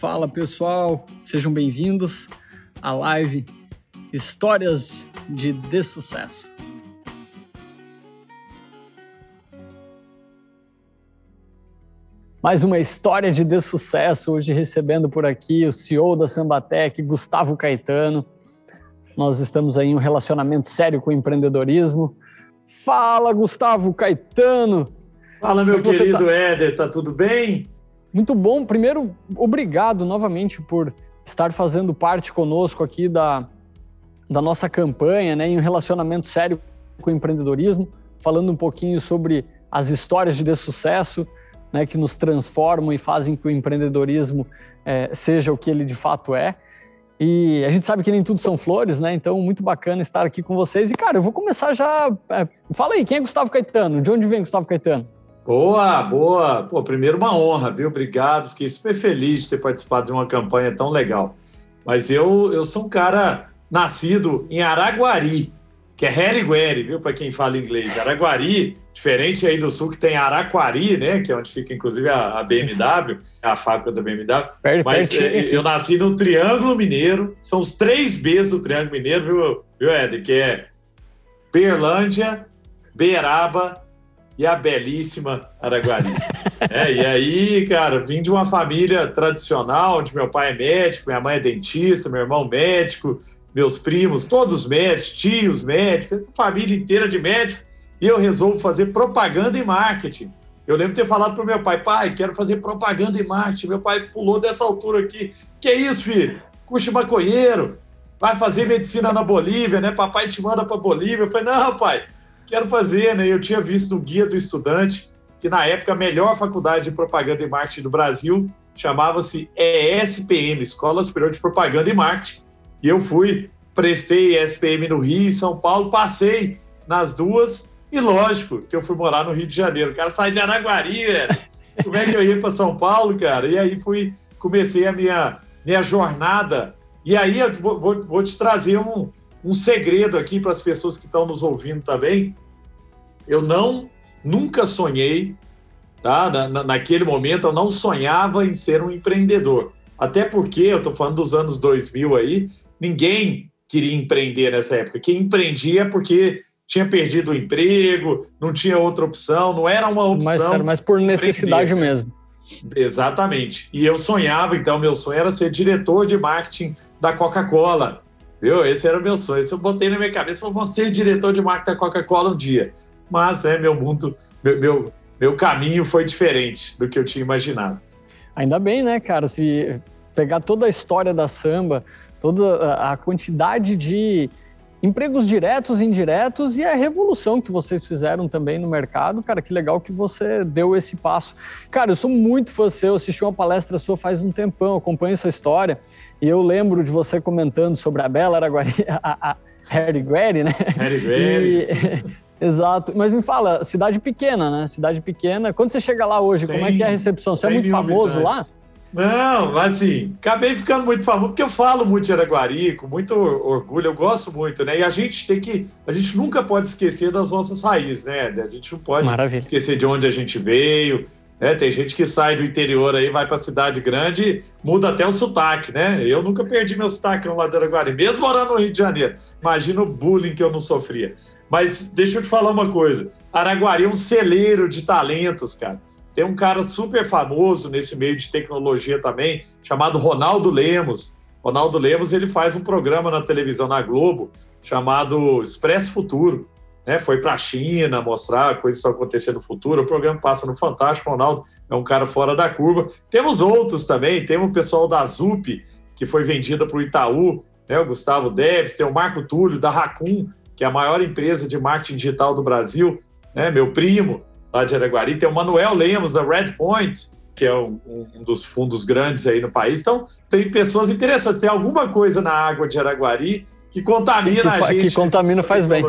Fala pessoal, sejam bem-vindos à live Histórias de Dessucesso. Mais uma história de dessucesso, hoje recebendo por aqui o CEO da Sambatec, Gustavo Caetano. Nós estamos aí em um relacionamento sério com o empreendedorismo. Fala, Gustavo Caetano! Fala, meu querido tá? Éder, tá tudo bem? Muito bom. Primeiro, obrigado novamente por estar fazendo parte conosco aqui da, da nossa campanha, né, em um relacionamento sério com o empreendedorismo, falando um pouquinho sobre as histórias de sucesso, né, que nos transformam e fazem que o empreendedorismo é, seja o que ele de fato é. E a gente sabe que nem tudo são flores, né? Então, muito bacana estar aqui com vocês. E, cara, eu vou começar já. É, fala aí, quem é Gustavo Caetano? De onde vem Gustavo Caetano? Boa, boa. Pô, primeiro uma honra, viu? Obrigado. Fiquei super feliz de ter participado de uma campanha tão legal. Mas eu, eu sou um cara nascido em Araguari, que é Harigueri, viu? Para quem fala inglês. Araguari, diferente aí do sul, que tem Araquari, né? Que é onde fica, inclusive, a, a BMW, a fábrica da BMW. Perde, Mas perde, é, eu nasci no Triângulo Mineiro. São os três Bs do Triângulo Mineiro, viu, viu Ed? Que é Berlândia, Beraba e a belíssima Araguari. é, e aí, cara, vim de uma família tradicional, onde meu pai é médico, minha mãe é dentista, meu irmão médico, meus primos, todos médicos, tios médicos, família inteira de médicos, e eu resolvo fazer propaganda e marketing. Eu lembro de ter falado para meu pai, pai, quero fazer propaganda e marketing. Meu pai pulou dessa altura aqui. Que é isso, filho? Cuxa maconheiro, vai fazer medicina na Bolívia, né? Papai te manda para Bolívia. Eu falei, não, pai, quero fazer, né? Eu tinha visto o Guia do Estudante, que na época a melhor faculdade de propaganda e marketing do Brasil chamava-se ESPM, Escola Superior de Propaganda e Marketing. E eu fui, prestei ESPM no Rio e São Paulo, passei nas duas e lógico que eu fui morar no Rio de Janeiro. O cara sai de Araguari, velho. Como é que eu ia para São Paulo, cara? E aí fui, comecei a minha, minha jornada. E aí eu vou, vou, vou te trazer um, um segredo aqui para as pessoas que estão nos ouvindo também. Eu não, nunca sonhei, tá? Na, naquele momento eu não sonhava em ser um empreendedor. Até porque, eu estou falando dos anos 2000 aí, ninguém queria empreender nessa época. Quem empreendia é porque tinha perdido o emprego, não tinha outra opção, não era uma opção. Mas, mas por necessidade mesmo. Exatamente. E eu sonhava, então, meu sonho era ser diretor de marketing da Coca-Cola. Viu? Esse era o meu sonho. Isso eu botei na minha cabeça, vou ser diretor de marketing da Coca-Cola um dia. Mas, né, meu mundo, meu, meu, meu caminho foi diferente do que eu tinha imaginado. Ainda bem, né, cara? Se pegar toda a história da samba, toda a quantidade de empregos diretos e indiretos e a revolução que vocês fizeram também no mercado, cara, que legal que você deu esse passo. Cara, eu sou muito fã seu, assisti uma palestra sua faz um tempão, acompanho essa história e eu lembro de você comentando sobre a Bela Araguari, a, a Harry Guerri, né? Harry Guerri. Exato. Mas me fala, cidade pequena, né? Cidade pequena. Quando você chega lá hoje, como é que é a recepção? Você é muito famoso lá? Não, mas assim, acabei ficando muito famoso, porque eu falo muito de Araguari, com muito orgulho, eu gosto muito, né? E a gente tem que. A gente nunca pode esquecer das nossas raízes, né? A gente não pode Maravilha. esquecer de onde a gente veio. Né? Tem gente que sai do interior aí, vai para cidade grande, muda até o sotaque, né? Eu nunca perdi meu sotaque no Guari, mesmo morando no Rio de Janeiro. Imagina o bullying que eu não sofria. Mas deixa eu te falar uma coisa: Araguari é um celeiro de talentos, cara. Tem um cara super famoso nesse meio de tecnologia também, chamado Ronaldo Lemos. Ronaldo Lemos ele faz um programa na televisão na Globo chamado Expresso Futuro né, foi para a China mostrar coisas que estão acontecendo no futuro. O programa passa no Fantástico. O Ronaldo é um cara fora da curva. Temos outros também. Temos o pessoal da ZUP, que foi vendida para o Itaú, né, o Gustavo Deves. Tem o Marco Túlio, da Racun, que é a maior empresa de marketing digital do Brasil. Né, meu primo, lá de Araguari. Tem o Manuel Lemos, da Redpoint, que é um, um, dos fundos grandes aí no país. Então, tem pessoas interessantes. Tem alguma coisa na água de Araguari que contamina que, a gente. Que contamina faz bem.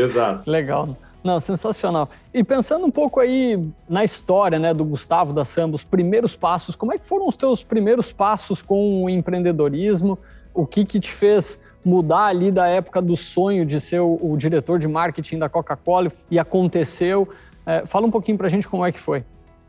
Exato. Legal. Não, sensacional. E pensando um pouco aí na história né, do Gustavo da Samba, os primeiros passos, como é que foram os teus primeiros passos com o empreendedorismo? O que, que te fez mudar ali da época do sonho de ser o, o diretor de marketing da Coca-Cola e aconteceu? É, fala um pouquinho para a gente como é que foi.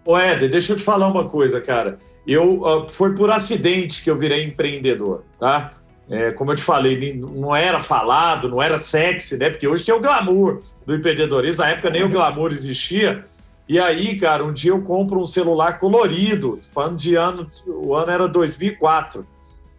Ô, Éder, deixa eu te falar uma coisa, cara. Eu, uh, foi por acidente que eu virei empreendedor, tá? É, como eu te falei, não era falado, não era sexy, né? Porque hoje tem o glamour do empreendedorismo. Na época nem o glamour existia. E aí, cara, um dia eu compro um celular colorido, falando de ano, o ano era 2004.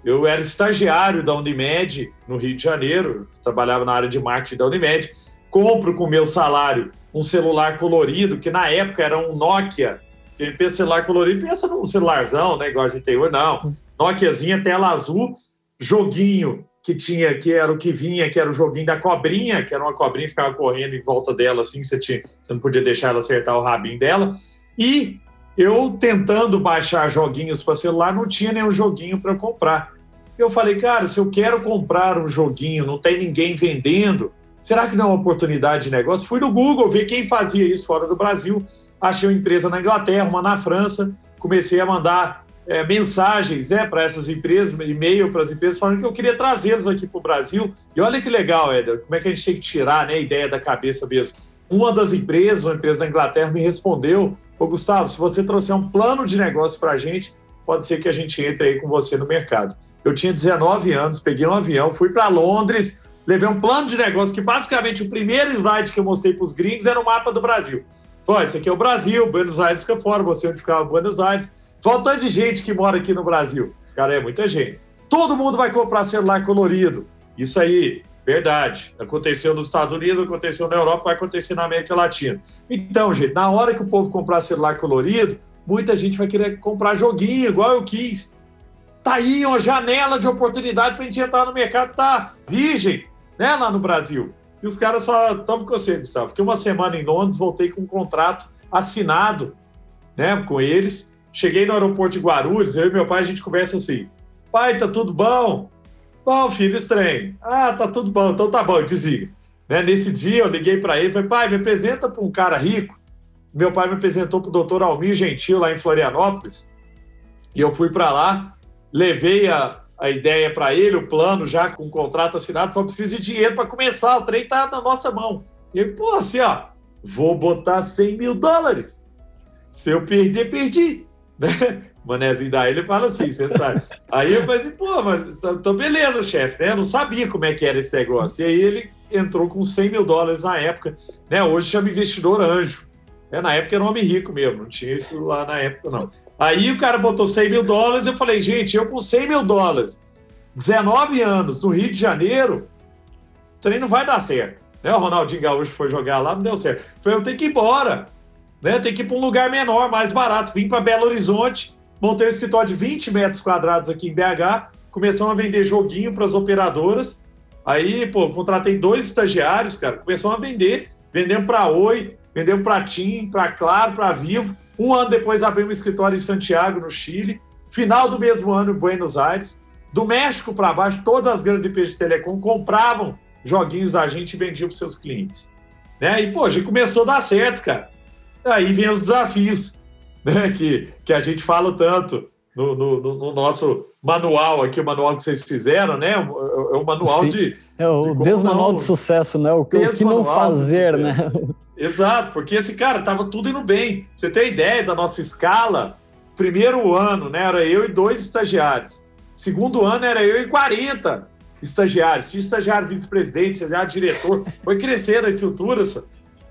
Eu era estagiário da Unimed, no Rio de Janeiro, trabalhava na área de marketing da Unimed. Compro com meu salário um celular colorido, que na época era um Nokia. Quem pensa celular colorido, pensa num celularzão, né? Igual a gente tem hoje, não. Nokiazinha, tela azul, joguinho que tinha, que era o que vinha, que era o joguinho da cobrinha, que era uma cobrinha que ficava correndo em volta dela, assim, você, tinha, você não podia deixar ela acertar o rabinho dela. E eu tentando baixar joguinhos para celular, não tinha nenhum joguinho para comprar. Eu falei, cara, se eu quero comprar um joguinho, não tem ninguém vendendo, será que não é uma oportunidade de negócio? Fui no Google ver quem fazia isso fora do Brasil, achei uma empresa na Inglaterra, uma na França, comecei a mandar é, mensagens né, para essas empresas, e-mail para as empresas, falando que eu queria trazê-los aqui para o Brasil. E olha que legal, Éder, como é que a gente tem que tirar né, a ideia da cabeça mesmo. Uma das empresas, uma empresa da Inglaterra, me respondeu: Ô Gustavo, se você trouxer um plano de negócio para a gente, pode ser que a gente entre aí com você no mercado. Eu tinha 19 anos, peguei um avião, fui para Londres, levei um plano de negócio que basicamente o primeiro slide que eu mostrei para os gringos era o mapa do Brasil. Foi, esse aqui é o Brasil, Buenos Aires fica fora, você onde ficava Buenos Aires. Falta de gente que mora aqui no Brasil. Os caras é muita gente. Todo mundo vai comprar celular colorido. Isso aí, verdade. Aconteceu nos Estados Unidos, aconteceu na Europa, vai acontecer na América Latina. Então, gente, na hora que o povo comprar celular colorido, muita gente vai querer comprar joguinho, igual eu quis. Tá aí uma janela de oportunidade para a gente entrar no mercado, tá virgem, né, lá no Brasil. E os caras só estão com você, Gustavo. Fiquei uma semana em Londres, voltei com um contrato assinado né, com eles. Cheguei no aeroporto de Guarulhos, eu e meu pai, a gente conversa assim: pai, tá tudo bom? Bom, filho, estranho. Ah, tá tudo bom, então tá bom, desliga. Né? Nesse dia eu liguei para ele, falei, pai, me apresenta para um cara rico. Meu pai me apresentou para o doutor Almir Gentil, lá em Florianópolis. E eu fui para lá, levei a, a ideia para ele, o plano já com o contrato assinado, falei, preciso de dinheiro para começar, o trem tá na nossa mão. E ele, pô, assim, ó, vou botar 100 mil dólares. Se eu perder, perdi. Né? Manezinho da ele fala assim, você sabe. Aí eu falei assim, pô, mas então beleza, chefe, né? Eu não sabia como é que era esse negócio. E aí ele entrou com 100 mil dólares na época, né? Hoje chama investidor anjo. É, na época era um homem rico mesmo, não tinha isso lá na época, não. Aí o cara botou 100 mil dólares, eu falei, gente, eu com 100 mil dólares, 19 anos, no Rio de Janeiro, esse trem não vai dar certo. Né? O Ronaldinho Gaúcho foi jogar lá, não deu certo. Falei, eu tenho que ir embora. Né? Tem que ir para um lugar menor, mais barato. Vim para Belo Horizonte, montei um escritório de 20 metros quadrados aqui em BH, começamos a vender joguinho para as operadoras. Aí, pô, contratei dois estagiários, cara, começamos a vender. Vendemos para Oi, vendemos para TIM, para Claro, para Vivo. Um ano depois abrimos um escritório em Santiago, no Chile. Final do mesmo ano em Buenos Aires. Do México para baixo, todas as grandes empresas de telecom compravam joguinhos da gente e vendiam para seus clientes. Né? E, pô, a gente começou a dar certo, cara. Aí vem os desafios, né, que, que a gente fala tanto no, no, no, nosso manual aqui, o manual que vocês fizeram, né? É um manual Sim. de. É o de desmanual não... de sucesso, né? O, o que não fazer, né? Exato, porque esse cara tava tudo indo bem. Você tem ideia da nossa escala? Primeiro ano, né? Era eu e dois estagiários. Segundo ano era eu e 40 estagiários. Tinha estagiário vice-presidente, estagiário diretor. Foi crescendo a estrutura.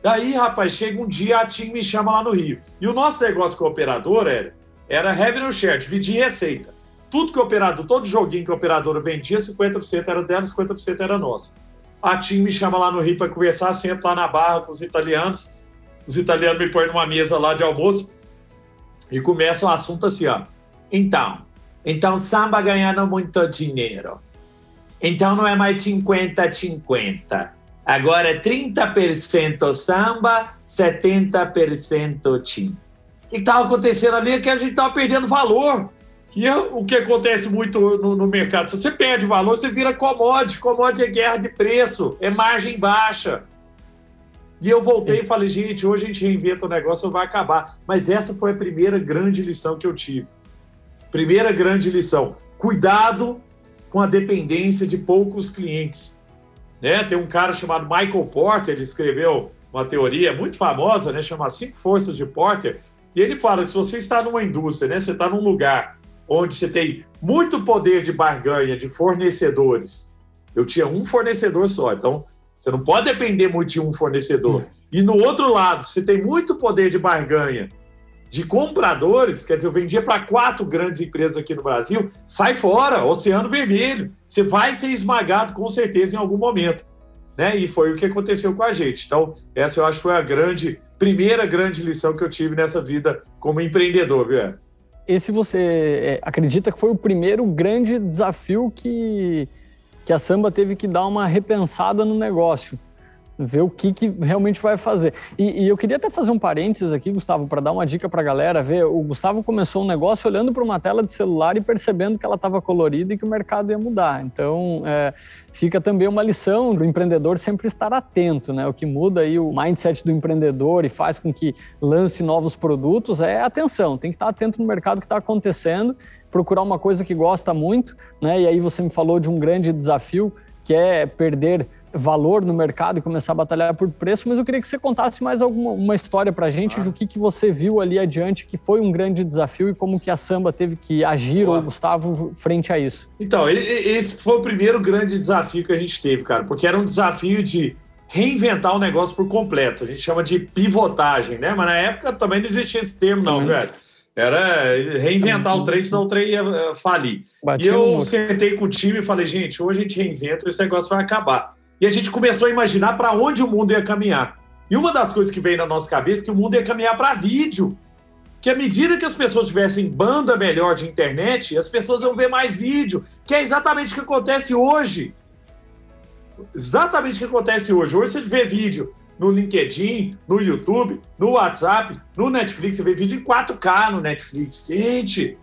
Daí, rapaz, chega um dia, a TIM me chama lá no Rio. E o nosso negócio com o operador era, era revenue share, dividir receita. Tudo que o operador, todo joguinho que o operador vendia, 50% era dela, 50% era nosso. A TIM me chama lá no Rio para conversar, sento lá na barra com os italianos. Os italianos me põem numa mesa lá de almoço e começa um assunto assim, ó. Então, então samba ganhando muito dinheiro. Então não é mais 50-50 Agora, 30% samba, 70% tim. O que estava acontecendo ali é que a gente estava perdendo valor. Que é o que acontece muito no, no, mercado. Se você perde valor, você vira commodity. Commodity é guerra de preço, é margem baixa. E eu voltei e falei, gente, hoje a gente reinventa o negócio, vai acabar. Mas essa foi a primeira grande lição que eu tive. Primeira grande lição. Cuidado com a dependência de poucos clientes. Né? Tem um cara chamado Michael Porter, ele escreveu uma teoria muito famosa, né? chama Cinco Forças de Porter, E ele fala que se você está numa indústria, né, você está num lugar onde você tem muito poder de barganha de fornecedores. Eu tinha um fornecedor só, então você não pode depender muito de um fornecedor. E no outro lado, você tem muito poder de barganha de compradores, quer dizer, eu vendia para quatro grandes empresas aqui no Brasil, sai fora, Oceano Vermelho. Você vai ser esmagado com certeza em algum momento. Né? E foi o que aconteceu com a gente. Então, essa eu acho foi a grande, primeira grande lição que eu tive nessa vida como empreendedor, viu? Esse você é, acredita que foi o primeiro grande desafio que, que a Samba teve que dar uma repensada no negócio? Ver o que, que realmente vai fazer. E, e, eu queria até fazer um parênteses aqui, Gustavo, para dar uma dica para a galera ver. O Gustavo começou um negócio olhando para uma tela de celular e percebendo que ela estava colorida e que o mercado ia mudar. Então, é, fica também uma lição do empreendedor sempre estar atento, né? O que muda aí o mindset do empreendedor e faz com que lance novos produtos é atenção. Tem que estar atento no mercado que está acontecendo, procurar uma coisa que gosta muito, né? E aí você me falou de um grande desafio que é perder valor no mercado e começar a batalhar por preço, mas eu queria que você contasse mais alguma uma história para a gente ah. do que, que você viu ali adiante que foi um grande desafio e como que a Samba teve que agir, Boa. ou o Gustavo, frente a isso. Então, esse foi o primeiro grande desafio que a gente teve, cara, porque era um desafio de reinventar o negócio por completo. A gente chama de pivotagem, né? Mas na época também não existia esse termo, não, velho. Era reinventar o trem, senão o trem ia falir. e eu sentei com o time e falei, gente, hoje a gente reinventa, esse negócio vai acabar e a gente começou a imaginar para onde o mundo ia caminhar. E uma das coisas que veio na nossa cabeça é que o mundo ia caminhar para vídeo. Que à medida que as pessoas tivessem banda melhor de internet, as pessoas iam ver mais vídeo, que é exatamente o que acontece hoje. Exatamente o que acontece hoje. Hoje você vê vídeo no LinkedIn, no YouTube, no WhatsApp, no Netflix, você vê vídeo em 4K no Netflix. Gente,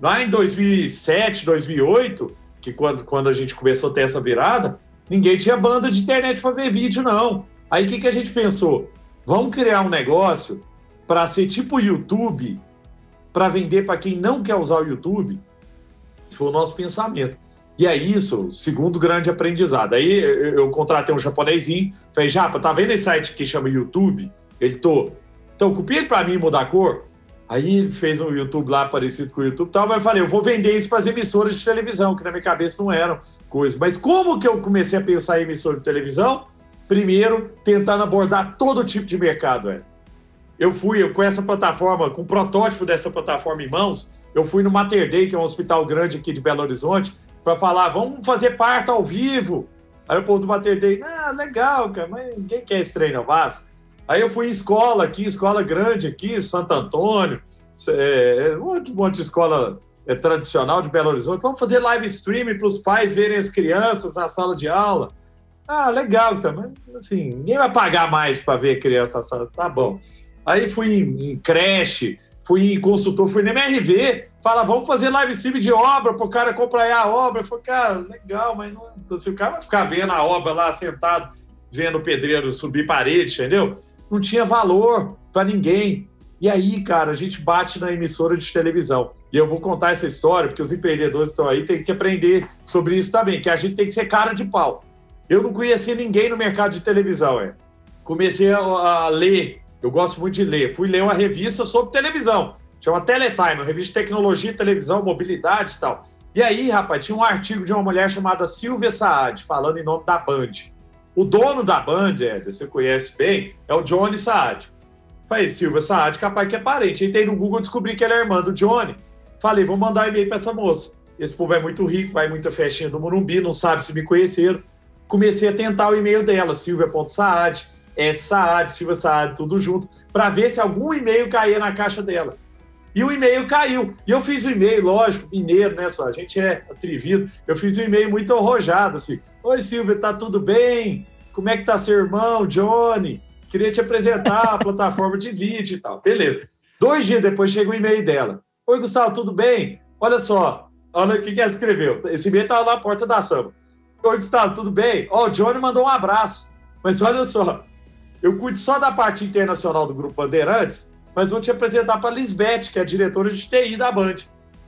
lá em 2007, 2008, que quando, quando a gente começou a ter essa virada, Ninguém tinha banda de internet para ver vídeo, não. Aí o que, que a gente pensou? Vamos criar um negócio para ser tipo YouTube, para vender para quem não quer usar o YouTube? Esse foi o nosso pensamento. E é isso, segundo grande aprendizado. Aí eu contratei um japonesinho, falei, Japa, tá vendo esse site que chama YouTube? Ele tô. Então, copia ele para mim mudar a cor. Aí fez um YouTube lá parecido com o YouTube e tal, mas eu falei, eu vou vender isso para as emissoras de televisão, que na minha cabeça não eram coisas. Mas como que eu comecei a pensar em emissora de televisão? Primeiro, tentando abordar todo tipo de mercado. É. Eu fui eu, com essa plataforma, com o protótipo dessa plataforma em mãos, eu fui no Mater Day, que é um hospital grande aqui de Belo Horizonte, para falar, vamos fazer parto ao vivo. Aí o povo do Mater Day, ah, legal, cara, mas ninguém quer esse treino, mas Aí eu fui em escola aqui, escola grande aqui, Santo Antônio, é, um monte de escola é, tradicional de Belo Horizonte. Vamos fazer live stream para os pais verem as crianças na sala de aula. Ah, legal, mas assim, ninguém vai pagar mais para ver a criança na sala. Tá bom. Aí fui em, em creche, fui em consultor, fui na MRV, fala, vamos fazer live stream de obra para o cara acompanhar a obra. Eu falei, cara, legal, mas não, assim, o cara vai ficar vendo a obra lá sentado, vendo o pedreiro subir parede, entendeu? não tinha valor para ninguém. E aí, cara, a gente bate na emissora de televisão. E eu vou contar essa história, porque os empreendedores estão aí, tem que aprender sobre isso também, que a gente tem que ser cara de pau. Eu não conhecia ninguém no mercado de televisão, é. Comecei a, a ler, eu gosto muito de ler. Fui ler uma revista sobre televisão, chama Teletime, uma revista de tecnologia, televisão, mobilidade e tal. E aí, rapaz, tinha um artigo de uma mulher chamada Silvia Saad, falando em nome da Band. O dono da Band, Ed, você conhece bem, é o Johnny Saad. Falei, Silvia Saad, capaz que é parente. Entrei no Google, descobri que ela é irmã do Johnny. Falei, vou mandar um e-mail para essa moça. Esse povo é muito rico, vai muita festinha do Morumbi, não sabe se me conheceram. Comecei a tentar o e-mail dela, silvia.saad, é Saad, Silvia Saad, tudo junto, para ver se algum e-mail caía na caixa dela. E o e-mail caiu. E eu fiz o e-mail, lógico, mineiro, né? Só, a gente é atrevido. Eu fiz um e-mail muito arrojado, assim. Oi, Silvia, tá tudo bem? Como é que tá seu irmão, Johnny? Queria te apresentar a plataforma de vídeo e tal. Beleza. Dois dias depois chega o e-mail dela. Oi, Gustavo, tudo bem? Olha só, olha o que, que ela escreveu. Esse e-mail tava na porta da samba. Oi, Gustavo, tudo bem? Ó, oh, o Johnny mandou um abraço. Mas olha só, eu cuido só da parte internacional do Grupo Bandeirantes mas vou te apresentar para a Lisbeth, que é a diretora de TI da Band.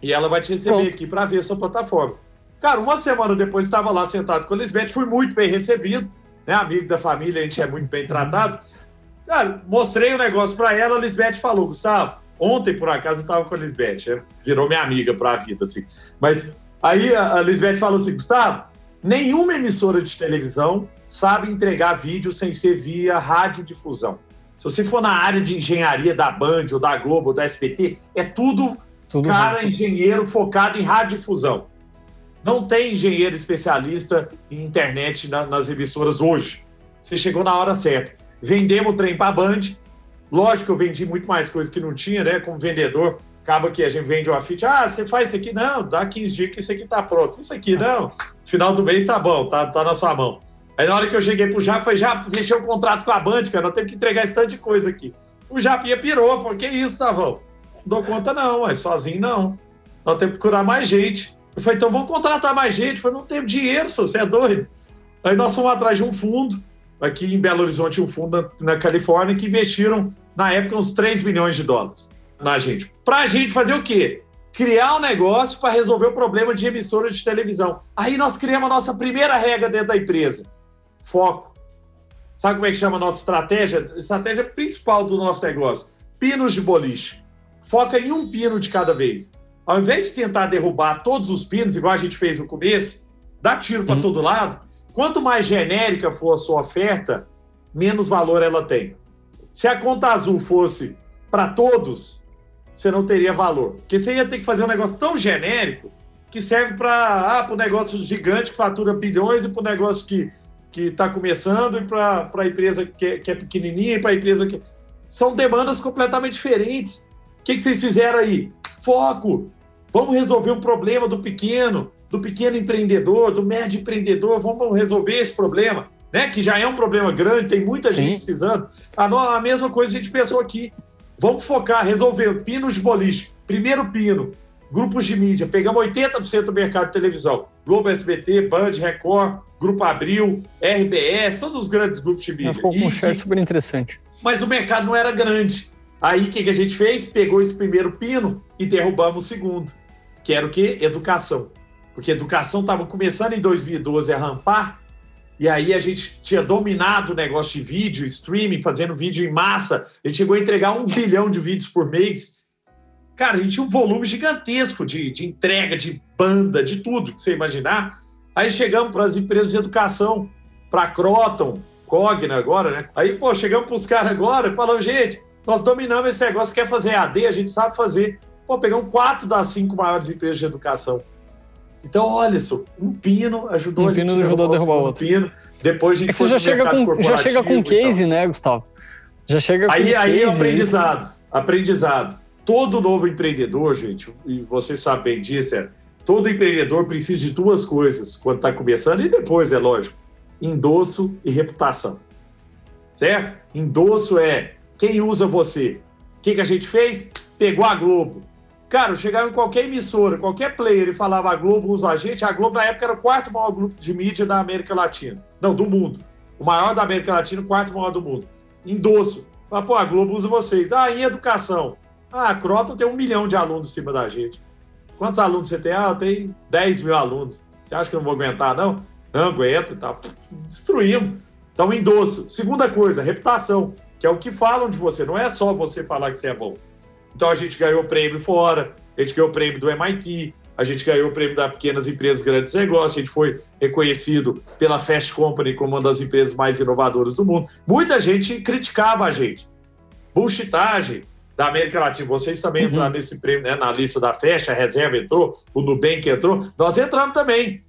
E ela vai te receber Bom. aqui para ver a sua plataforma. Cara, uma semana depois estava lá sentado com a Lisbeth, fui muito bem recebido, né? Amigo da família, a gente é muito bem tratado. Cara, mostrei o negócio para ela, a Lisbeth falou: Gustavo, Ontem, por acaso, eu estava com a Lisbeth, né? virou minha amiga para a vida, assim. Mas aí a Lisbeth falou assim: Gustavo, nenhuma emissora de televisão sabe entregar vídeo sem ser via radiodifusão. Se você for na área de engenharia da Band, ou da Globo, ou da SPT, é tudo, tudo cara rápido. engenheiro focado em radiodifusão. Não tem engenheiro especialista em internet na, nas emissoras hoje. Você chegou na hora certa. Vendemos o trem para a Band. Lógico que eu vendi muito mais coisa que não tinha, né? Como vendedor, acaba que a gente vende o afite. Ah, você faz isso aqui? Não, dá 15 dias que isso aqui tá pronto. Isso aqui não. Final do mês tá bom, tá, tá na sua mão. Aí na hora que eu cheguei pro Japa, foi já fechou o contrato com a Band, cara. Nós temos que entregar esse tanto de coisa aqui. O Japinha pirou, falou: que isso, Savão? Não dou conta, não, mas sozinho não. Nós temos que procurar mais gente. Eu falei, então vamos contratar mais gente. Eu falei, não tem dinheiro, você é doido. Aí nós fomos atrás de um fundo, aqui em Belo Horizonte, um fundo na, na Califórnia, que investiram, na época, uns 3 milhões de dólares na gente. Pra gente fazer o quê? Criar um negócio para resolver o problema de emissora de televisão. Aí nós criamos a nossa primeira regra dentro da empresa: foco. Sabe como é que chama a nossa estratégia? A estratégia principal do nosso negócio: pinos de boliche. Foca em um pino de cada vez. Ao invés de tentar derrubar todos os pinos, igual a gente fez no começo, dá tiro para uhum. todo lado. Quanto mais genérica for a sua oferta, menos valor ela tem. Se a conta azul fosse para todos, você não teria valor. Porque você ia ter que fazer um negócio tão genérico que serve para ah, o negócio gigante que fatura bilhões e para o negócio que que está começando e para a empresa que é, que é pequenininha e para a empresa que são demandas completamente diferentes. O que, que vocês fizeram aí? Foco. Vamos resolver um problema do pequeno, do pequeno empreendedor, do médio empreendedor. Vamos resolver esse problema, né? Que já é um problema grande, tem muita Sim. gente precisando. A, a mesma coisa a gente pensou aqui. Vamos focar, resolver pinos de boliche. Primeiro pino, grupos de mídia. Pegamos 80% do mercado de televisão. Globo, SBT, Band, Record, Grupo Abril, RBS, todos os grandes grupos de mídia. Ficou um share super interessante. Mas o mercado não era grande. Aí o que, que a gente fez? Pegou esse primeiro pino e derrubamos o segundo, que era o quê? Educação. Porque educação estava começando em 2012 a rampar, e aí a gente tinha dominado o negócio de vídeo, streaming, fazendo vídeo em massa. A gente chegou a entregar um bilhão de vídeos por mês. Cara, a gente tinha um volume gigantesco de, de entrega, de banda, de tudo que você imaginar. Aí chegamos para as empresas de educação, para Croton, Cogna agora, né? Aí, pô, chegamos para os caras agora e falamos, gente, nós dominamos esse negócio, quer fazer AD, a gente sabe fazer. Pô, pegamos quatro das cinco maiores empresas de educação. Então, olha só, um pino ajudou um a gente pino ajudou a derrubar outro. Pino. Depois a gente é você já chega, com, já chega com case, né, Gustavo? Já chega aí, com aí case. Aí é aprendizado. Aprendizado. Todo novo empreendedor, gente, e você sabe bem disso, é, todo empreendedor precisa de duas coisas quando está começando e depois, é lógico, endosso e reputação. Certo? Endosso é quem usa você. O que, que a gente fez? Pegou a Globo. Cara, eu chegava em qualquer emissora, qualquer player e falava a Globo usa a gente. A Globo, na época, era o quarto maior grupo de mídia da América Latina. Não, do mundo. O maior da América Latina, o quarto maior do mundo. Endosso. Fala, pô, a Globo usa vocês. Ah, em educação. Ah, a Croton tem um milhão de alunos em cima da gente. Quantos alunos você tem? Ah, tenho 10 mil alunos. Você acha que eu não vou aguentar, não? Não, aguenta e tal. Destruímos. Então, endosso. Segunda coisa, reputação que é o que falam de você, não é só você falar que você é bom. Então a gente ganhou prêmio fora, a gente ganhou prêmio do MIT, a gente ganhou o prêmio das pequenas empresas grandes negócios, a gente foi reconhecido pela Fast Company como uma das empresas mais inovadoras do mundo. Muita gente criticava a gente. Bullshitagem da América Latina. Vocês também uhum. entraram nesse prêmio, né, na lista da Fast, a reserva entrou, o Nubank entrou, nós entramos também.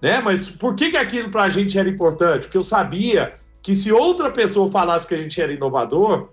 Né? Mas por que, que aquilo para a gente era importante? Porque eu sabia que se outra pessoa falasse que a gente era inovador,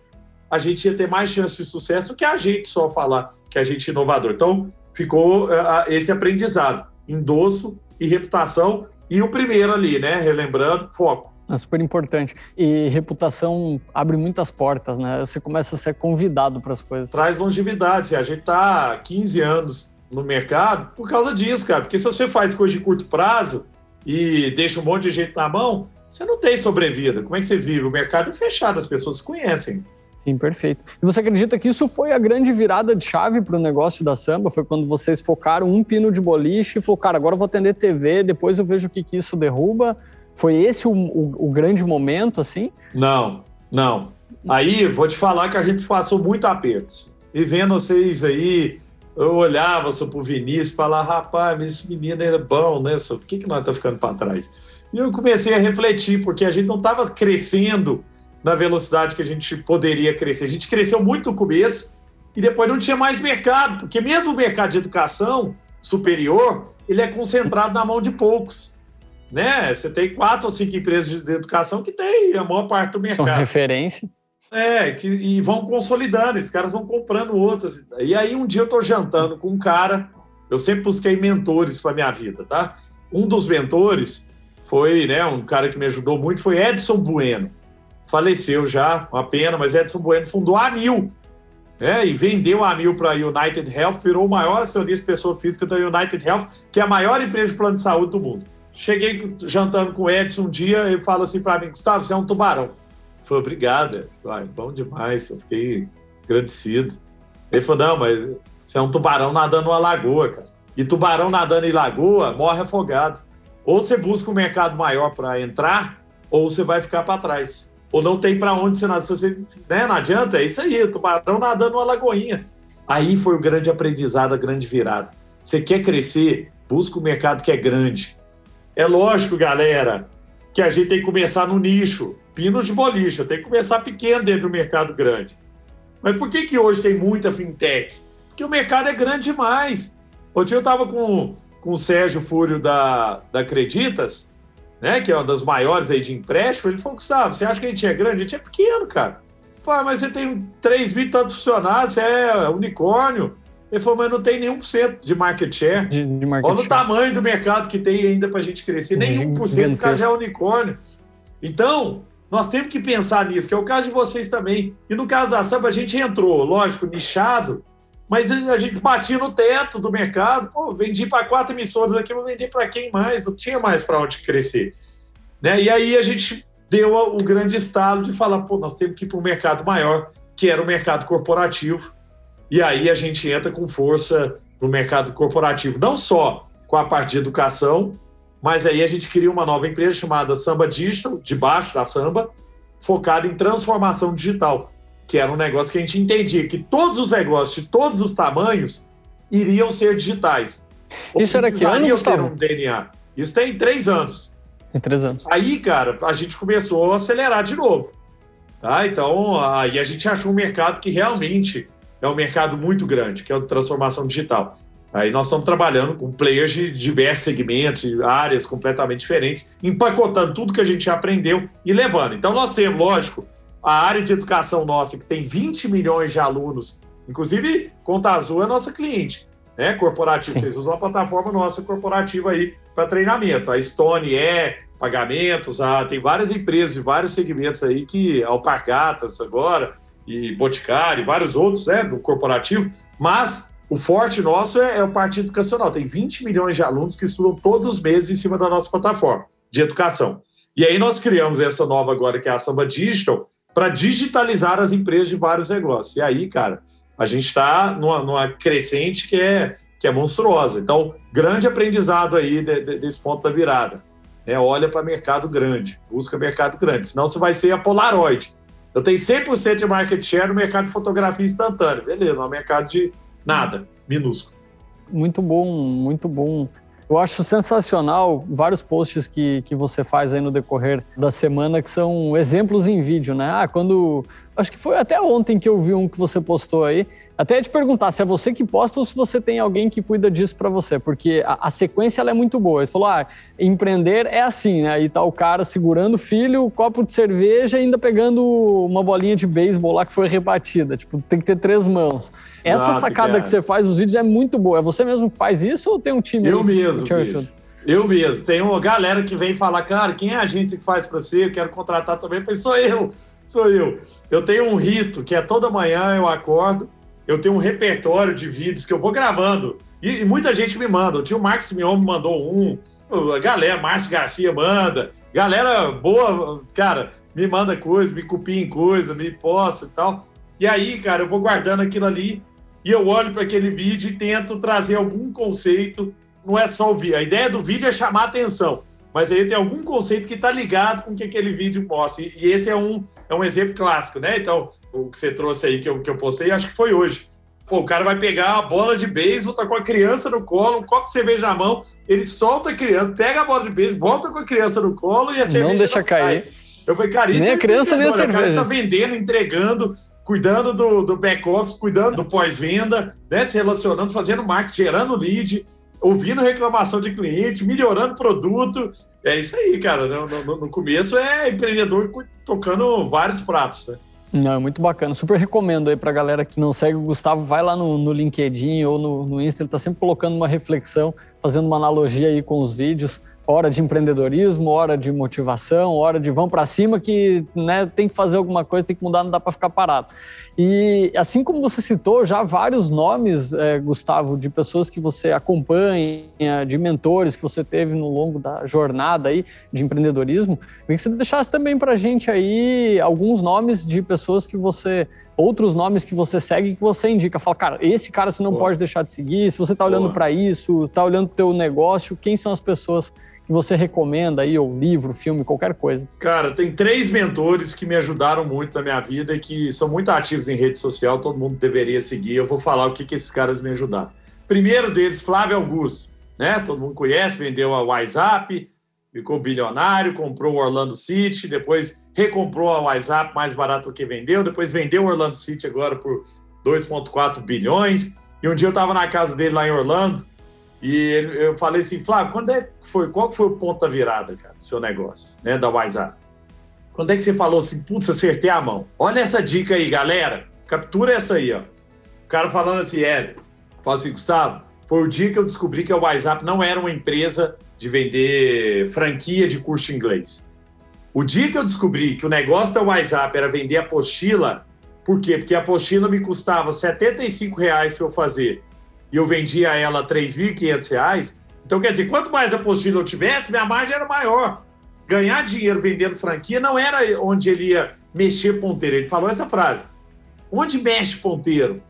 a gente ia ter mais chance de sucesso do que a gente só falar que a gente é inovador. Então, ficou uh, esse aprendizado, endosso e reputação. E o primeiro ali, né? Relembrando, foco. É super importante. E reputação abre muitas portas, né? Você começa a ser convidado para as coisas. Traz longevidade. A gente está há 15 anos no mercado por causa disso, cara. Porque se você faz coisa de curto prazo e deixa um monte de gente na mão, você não tem sobrevida. Como é que você vive? O mercado é fechado, as pessoas se conhecem. Sim, perfeito. E você acredita que isso foi a grande virada de chave para o negócio da samba? Foi quando vocês focaram um pino de boliche e falou, cara, agora eu vou atender TV, depois eu vejo o que, que isso derruba? Foi esse o, o, o grande momento, assim? Não, não. Aí, vou te falar que a gente passou muito apertos. e vendo vocês aí, eu olhava só pro Vinícius e falava, rapaz, esse menino é bom, né? Por que, que nós estamos ficando para trás? E eu comecei a refletir, porque a gente não estava crescendo na velocidade que a gente poderia crescer. A gente cresceu muito no começo e depois não tinha mais mercado, porque mesmo o mercado de educação superior, ele é concentrado na mão de poucos. Né? Você tem quatro ou cinco empresas de educação que tem a maior parte do mercado. São referência. É, que, e vão consolidando, esses caras vão comprando outras. E aí um dia eu estou jantando com um cara, eu sempre busquei mentores para minha vida, tá? Um dos mentores foi, né, um cara que me ajudou muito, foi Edson Bueno. Faleceu já, uma pena, mas Edson Bueno fundou a Mil, né, e vendeu a Mil para a United Health, virou o maior acionista pessoa física da United Health, que é a maior empresa de plano de saúde do mundo. Cheguei jantando com o Edson um dia, ele fala assim para mim, Gustavo, você é um tubarão. Falei, obrigado. Falei, bom demais, eu fiquei agradecido. Ele falou, não, mas você é um tubarão nadando numa lagoa, cara. E tubarão nadando em lagoa morre afogado. Ou você busca um mercado maior para entrar, ou você vai ficar para trás. Ou não tem para onde você nascer. Você, né, não adianta, é isso aí, tubarão nadando numa lagoinha. Aí foi o grande aprendizado, a grande virada. Você quer crescer, busca um mercado que é grande. É lógico, galera, que a gente tem que começar no nicho. Pinos de boliche, tem que começar pequeno dentro do mercado grande. Mas por que, que hoje tem muita fintech? Porque o mercado é grande demais. Ontem eu estava com, com o Sérgio Fúrio da, da Acreditas, né, que é uma das maiores aí de empréstimo. Ele falou, Gustavo, você acha que a gente é grande? A gente é pequeno, cara. Falei, mas você tem 3 mil tantos funcionários, você é unicórnio. Ele falou, mas não tem nenhum por cento de market share. De, de market Olha share. o tamanho do mercado que tem ainda para a gente crescer. Nenhum por cento o cara já é unicórnio. Então, nós temos que pensar nisso, que é o caso de vocês também. E no caso da Samba, a gente entrou, lógico, nichado, mas a gente batia no teto do mercado. Pô, vendi para quatro emissoras aqui, vou vender para quem mais? Não tinha mais para onde crescer. Né? E aí a gente deu o grande estalo de falar, pô, nós temos que ir para um mercado maior, que era o mercado corporativo e aí a gente entra com força no mercado corporativo, não só com a parte de educação, mas aí a gente cria uma nova empresa chamada Samba Digital, debaixo da Samba, focada em transformação digital, que era um negócio que a gente entendia que todos os negócios de todos os tamanhos iriam ser digitais. Isso era que ano, ter um DNA. Isso tem três anos. Tem três anos. Aí, cara, a gente começou a acelerar de novo. Tá? Então, aí a gente achou um mercado que realmente é um mercado muito grande, que é a transformação digital. Aí nós estamos trabalhando com players de diversos segmentos, de áreas completamente diferentes, empacotando tudo que a gente aprendeu e levando. Então nós temos, lógico, a área de educação nossa, que tem 20 milhões de alunos, inclusive Conta Azul é nossa cliente, né? Corporativo, vocês usam a plataforma nossa corporativa aí para treinamento. A Stone é pagamentos, a, tem várias empresas de vários segmentos aí que Alpargatas agora, e Boticário e vários outros né, do corporativo, mas o forte nosso é, é o partido educacional. Tem 20 milhões de alunos que estudam todos os meses em cima da nossa plataforma de educação. E aí nós criamos essa nova agora, que é a Samba Digital, para digitalizar as empresas de vários negócios. E aí, cara, a gente está numa, numa, crescente que é, que é monstruosa. Então, grande aprendizado aí de, de, desse ponto da virada. É, olha para mercado grande, busca mercado grande, senão você vai ser a Polaroid. Eu tenho 100% de market share no mercado de fotografia instantânea. Beleza, no mercado de nada, minúsculo. Muito bom, muito bom. Eu acho sensacional vários posts que, que você faz aí no decorrer da semana que são exemplos em vídeo, né? Ah, quando. Acho que foi até ontem que eu vi um que você postou aí, até te perguntar se é você que posta ou se você tem alguém que cuida disso para você, porque a, a sequência é muito boa. Você falou, ah, empreender é assim, né? Aí tá o cara segurando o filho, copo de cerveja e ainda pegando uma bolinha de beisebol lá que foi rebatida. Tipo, tem que ter três mãos. Essa sacada cara. que você faz os vídeos é muito boa. É você mesmo que faz isso ou tem um time? Eu mesmo. Eu mesmo. Tem uma galera que vem falar, cara, quem é a agência que faz para você? Eu quero contratar também. Eu falei, sou eu, sou eu. Eu tenho um rito que é toda manhã eu acordo, eu tenho um repertório de vídeos que eu vou gravando. E, e muita gente me manda. O tio Marcos Mion me mandou um. A galera, Márcio Garcia manda. Galera boa, cara, me manda coisa, me copia em coisa, me posta e tal. E aí, cara, eu vou guardando aquilo ali e eu olho para aquele vídeo e tento trazer algum conceito. Não é só ouvir. A ideia do vídeo é chamar atenção. Mas aí tem algum conceito que está ligado com o que aquele vídeo mostra. E, esse é um, é um exemplo clássico, né? Então, o que você trouxe aí, que eu, que eu postei, acho que foi hoje. Pô, o cara vai pegar a bola de beisebol, tá com a criança no colo, um copo de cerveja na mão, ele solta a criança, pega a bola de beisebol, volta com a criança no colo e a cerveja não deixa não cair. Cai. Eu falei, cara, isso nem é a criança nem a cerveja. O cara tá vendendo, entregando, cuidando do, do back-office, cuidando do pós-venda, né, se relacionando, fazendo marketing, gerando lead, ouvindo reclamação de cliente, melhorando produto. É isso aí, cara. No, no, no começo é empreendedor tocando vários pratos, né? Não, é muito bacana. Super recomendo aí pra galera que não segue o Gustavo, vai lá no, no LinkedIn ou no, no Insta, ele tá sempre colocando uma reflexão, fazendo uma analogia aí com os vídeos hora de empreendedorismo, hora de motivação, hora de vão para cima que né, tem que fazer alguma coisa, tem que mudar, não dá para ficar parado. E assim como você citou já vários nomes, é, Gustavo, de pessoas que você acompanha, de mentores que você teve no longo da jornada aí de empreendedorismo, queria que você deixasse também para a gente aí alguns nomes de pessoas que você outros nomes que você segue que você indica. Fala, cara, esse cara você não Boa. pode deixar de seguir. Se você está olhando para isso, está olhando para o teu negócio, quem são as pessoas que você recomenda aí, ou livro, filme, qualquer coisa? Cara, tem três mentores que me ajudaram muito na minha vida e que são muito ativos em rede social, todo mundo deveria seguir. Eu vou falar o que, que esses caras me ajudaram. Primeiro deles, Flávio Augusto, né? Todo mundo conhece, vendeu a WhatsApp, ficou bilionário, comprou o Orlando City, depois recomprou a WhatsApp mais barato do que vendeu, depois vendeu o Orlando City agora por 2,4 bilhões. E um dia eu estava na casa dele lá em Orlando, e eu falei assim, Flávio, quando é que foi, qual foi o ponto da virada, cara, do seu negócio, né, da WhatsApp? Quando é que você falou assim, putz, acertei a mão? Olha essa dica aí, galera. Captura essa aí, ó. O cara falando assim, é, fala assim, Gustavo, foi o dia que eu descobri que a WhatsApp não era uma empresa de vender franquia de curso de inglês. O dia que eu descobri que o negócio da WhatsApp era vender apostila, por quê? Porque a apostila me custava 75 reais para eu fazer e eu vendia ela R$ 3.500, então quer dizer, quanto mais apostila eu tivesse, minha margem era maior. Ganhar dinheiro vendendo franquia não era onde ele ia mexer ponteiro. Ele falou essa frase: onde mexe ponteiro?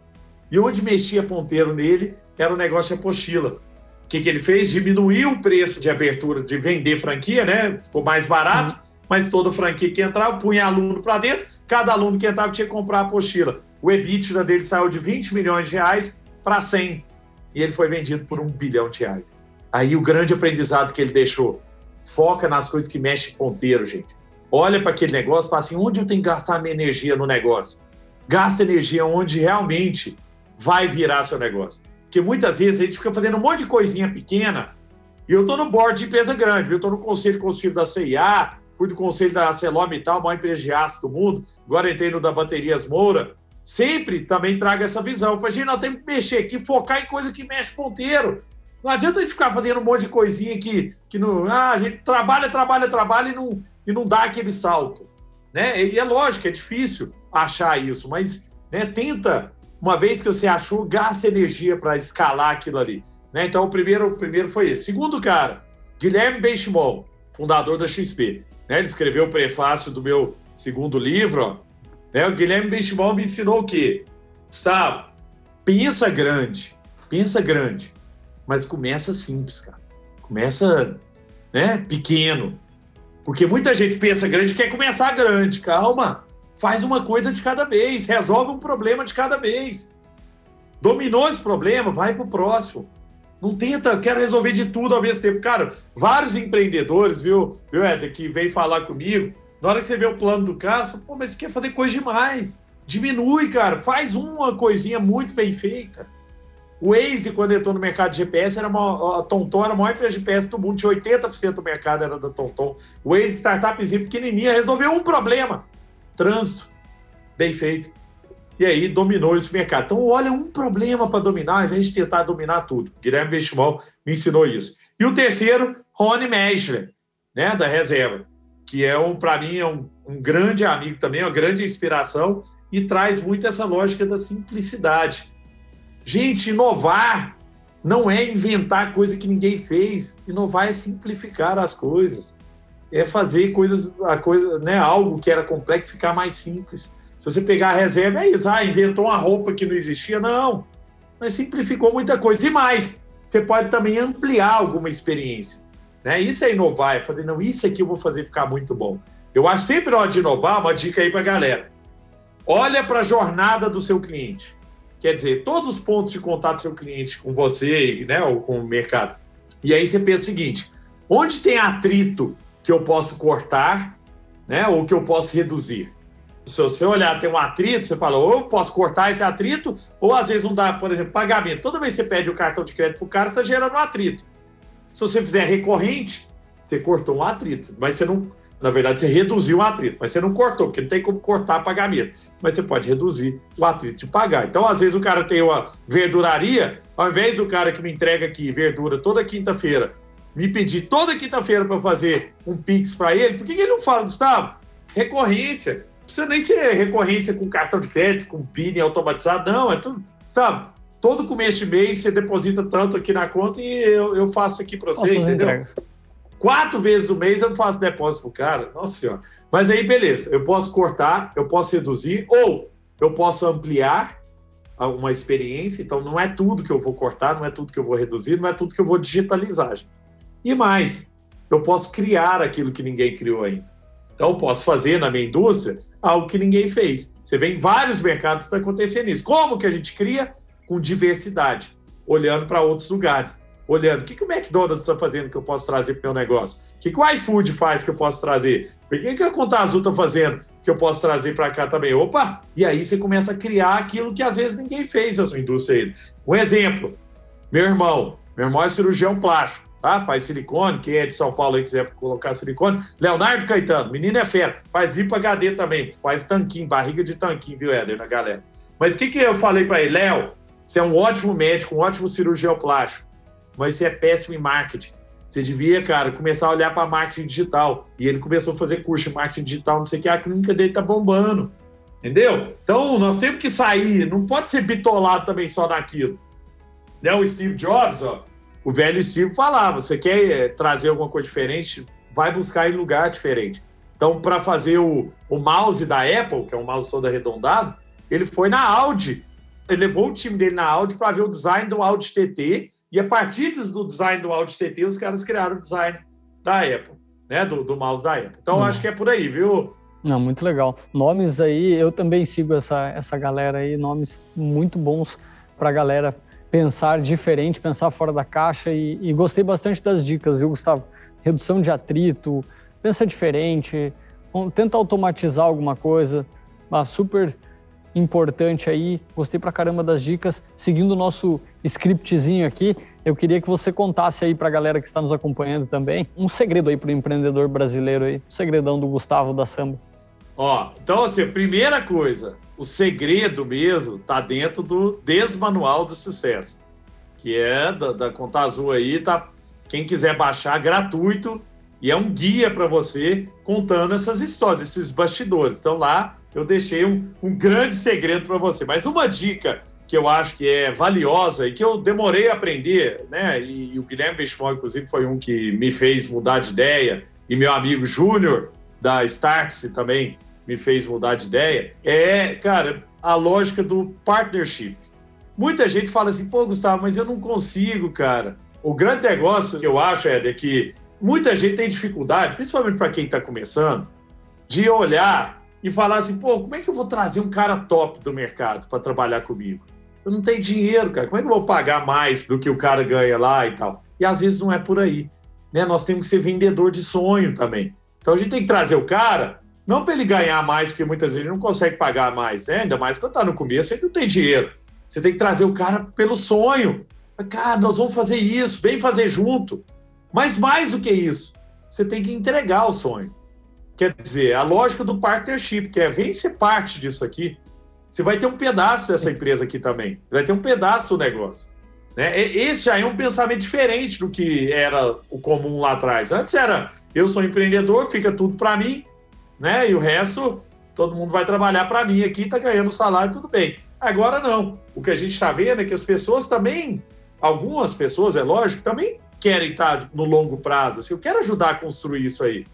E onde mexia ponteiro nele era o negócio de apostila. O que, que ele fez? Diminuiu o preço de abertura, de vender franquia, né? Ficou mais barato, uhum. mas toda franquia que entrava, punha aluno para dentro, cada aluno que entrava tinha que comprar a apostila. O EBITDA dele saiu de 20 milhões de reais para 100 e ele foi vendido por um bilhão de reais. Aí o grande aprendizado que ele deixou, foca nas coisas que mexem ponteiro, gente. Olha para aquele negócio e fala assim, onde eu tenho que gastar minha energia no negócio? Gasta energia onde realmente vai virar seu negócio. Porque muitas vezes a gente fica fazendo um monte de coisinha pequena e eu estou no board de empresa grande, eu estou no conselho consultivo da CIA, fui do conselho da Celom e tal, maior empresa de aço do mundo, agora entrei no da Baterias Moura, sempre também traga essa visão. Falei, gente, nós temos que mexer aqui, focar em coisa que mexe ponteiro. Não adianta a gente ficar fazendo um monte de coisinha que, que não. Ah, a gente trabalha, trabalha, trabalha e não, e não dá aquele salto. Né? E é lógico, é difícil achar isso, mas né, tenta, uma vez que você achou, gasta energia para escalar aquilo ali. Né? Então, o primeiro, o primeiro foi esse. Segundo cara, Guilherme Benchimol, fundador da XP. Né? Ele escreveu o prefácio do meu segundo livro, ó, né? O Guilherme Benchimol me ensinou o quê? Gustavo, pensa grande, pensa grande, mas começa simples, cara. Começa né, pequeno. Porque muita gente pensa grande quer começar grande. Calma, faz uma coisa de cada vez, resolve um problema de cada vez. Dominou esse problema, vai para o próximo. Não tenta, quero resolver de tudo ao mesmo tempo. Cara, vários empreendedores, viu, viu Éder, que vem falar comigo, na hora que você vê o plano do você, pô, mas você quer fazer coisa demais. Diminui, cara. Faz uma coisinha muito bem feita. O Waze, quando entrou no mercado de GPS, era uma, a Tonton era a maior empresa de GPS do mundo, tinha 80% do mercado era da Tonton. O Waze, startupzinha pequenininha, resolveu um problema. Trânsito. Bem feito. E aí dominou esse mercado. Então, olha um problema para dominar, ao invés de tentar dominar tudo. Guilherme Benchimol me ensinou isso. E o terceiro, Rony Meschler, né, da reserva que é um para mim é um, um, grande amigo também, uma grande inspiração e traz muito essa lógica da simplicidade. Gente, inovar não é inventar coisa que ninguém fez, inovar é simplificar as coisas, é fazer coisas, a coisa, né, algo que era complexo ficar mais simples. Se você pegar a reserva, é isso, ah, inventou uma roupa que não existia, não, mas simplificou muita coisa. E mais, você pode também ampliar alguma experiência. Né? Isso é inovar, é fazer, não, isso aqui eu vou fazer ficar muito bom. Eu acho sempre hora de inovar, uma dica aí para a galera. Olha para a jornada do seu cliente. Quer dizer, todos os pontos de contato do seu cliente com você, né, ou com o mercado. E aí você pensa o seguinte: onde tem atrito que eu posso cortar, né, ou que eu posso reduzir? Se você olhar, tem um atrito, você fala, ou eu posso cortar esse atrito, ou às vezes não dá, por exemplo, pagamento. Toda vez que você pede o cartão de crédito para o cara, você está gerando um atrito. Se você fizer recorrente, você cortou um atrito, mas você não, na verdade, você reduziu o atrito, mas você não cortou, porque não tem como cortar pagamento. Mas você pode reduzir o atrito de pagar. Então, às vezes, o cara tem uma verduraria, ao invés do cara que me entrega aqui verdura toda quinta-feira, me pedir toda quinta-feira para fazer um Pix para ele, por que ele não fala, Gustavo? Recorrência precisa nem ser recorrência com cartão de crédito, com PIN automatizado, não, é tudo, sabe? Todo começo de mês você deposita tanto aqui na conta e eu, eu faço aqui para você, entendeu? Quatro vezes o mês eu faço depósito pro cara, nossa senhora. Mas aí, beleza, eu posso cortar, eu posso reduzir, ou eu posso ampliar uma experiência, então não é tudo que eu vou cortar, não é tudo que eu vou reduzir, não é tudo que eu vou digitalizar. E mais, eu posso criar aquilo que ninguém criou ainda. Então, eu posso fazer na minha indústria algo que ninguém fez. Você vê em vários mercados está acontecendo isso. Como que a gente cria? Com diversidade, olhando para outros lugares. Olhando, o que, que o McDonald's está fazendo que eu posso trazer para o meu negócio? O que, que o iFood faz que eu posso trazer? O que, que a Conta Azul está fazendo que eu posso trazer para cá também? Opa! E aí você começa a criar aquilo que às vezes ninguém fez na sua indústria. Um exemplo, meu irmão, meu irmão é cirurgião plástico tá? Faz silicone, quem é de São Paulo e quiser colocar silicone. Leonardo Caetano, menino é fera, faz lipo HD também, faz tanquinho, barriga de tanquinho, viu, Éder, na galera. Mas o que, que eu falei para ele? Léo, você é um ótimo médico, um ótimo cirurgião plástico, mas você é péssimo em marketing. Você devia, cara, começar a olhar para marketing digital. E ele começou a fazer curso de marketing digital, não sei o que, a clínica dele tá bombando. Entendeu? Então, nós temos que sair, não pode ser bitolado também só naquilo. Né? O Steve Jobs, ó, o velho Steve falava: você quer eh, trazer alguma coisa diferente, vai buscar em lugar diferente. Então, para fazer o, o mouse da Apple, que é um mouse todo arredondado, ele foi na Audi. Ele levou o time dele na Audi para ver o design do Audi TT. E a partir do design do Audi TT, os caras criaram o design da Apple, né? Do, do mouse da Apple. Então, hum. acho que é por aí, viu? Não, muito legal. Nomes aí, eu também sigo essa, essa galera aí, nomes muito bons para a galera pensar diferente, pensar fora da caixa e, e, gostei bastante das dicas, viu, Gustavo? Redução de atrito, pensa diferente, tenta automatizar alguma coisa, super importante aí. Gostei pra caramba das dicas. Seguindo o nosso scriptzinho aqui, eu queria que você contasse aí pra galera que está nos acompanhando também um segredo aí pro empreendedor brasileiro aí, um segredão do Gustavo da Samba. Ó, então assim, primeira coisa, o segredo mesmo está dentro do desmanual do sucesso, que é da, da Conta Azul aí, tá? Quem quiser baixar gratuito e é um guia para você contando essas histórias, esses bastidores. Então lá eu deixei um, um grande segredo para você. Mas uma dica que eu acho que é valiosa e que eu demorei a aprender, né? E, e o Guilherme Benchimol, inclusive, foi um que me fez mudar de ideia, e meu amigo Júnior da Startse também me fez mudar de ideia, é, cara, a lógica do partnership. Muita gente fala assim, pô, Gustavo, mas eu não consigo, cara. O grande negócio que eu acho, Éder, é que muita gente tem dificuldade, principalmente para quem está começando, de olhar e falar assim, pô, como é que eu vou trazer um cara top do mercado para trabalhar comigo? Eu não tenho dinheiro, cara. Como é que eu vou pagar mais do que o cara ganha lá e tal? E às vezes não é por aí. Né? Nós temos que ser vendedor de sonho também. Então a gente tem que trazer o cara não para ele ganhar mais, porque muitas vezes ele não consegue pagar mais, né? ainda mais quando está no começo, ele não tem dinheiro. Você tem que trazer o cara pelo sonho. Cara, nós vamos fazer isso, vem fazer junto. Mas mais do que isso, você tem que entregar o sonho. Quer dizer, a lógica do partnership, que é vem ser parte disso aqui. Você vai ter um pedaço dessa empresa aqui também. Vai ter um pedaço do negócio. Né? Esse já é um pensamento diferente do que era o comum lá atrás. Antes era eu sou empreendedor, fica tudo para mim, né? E o resto, todo mundo vai trabalhar para mim aqui, tá ganhando salário, tudo bem. Agora não. O que a gente está vendo é que as pessoas também, algumas pessoas, é lógico, também querem estar no longo prazo. Assim, eu quero ajudar a construir isso aí,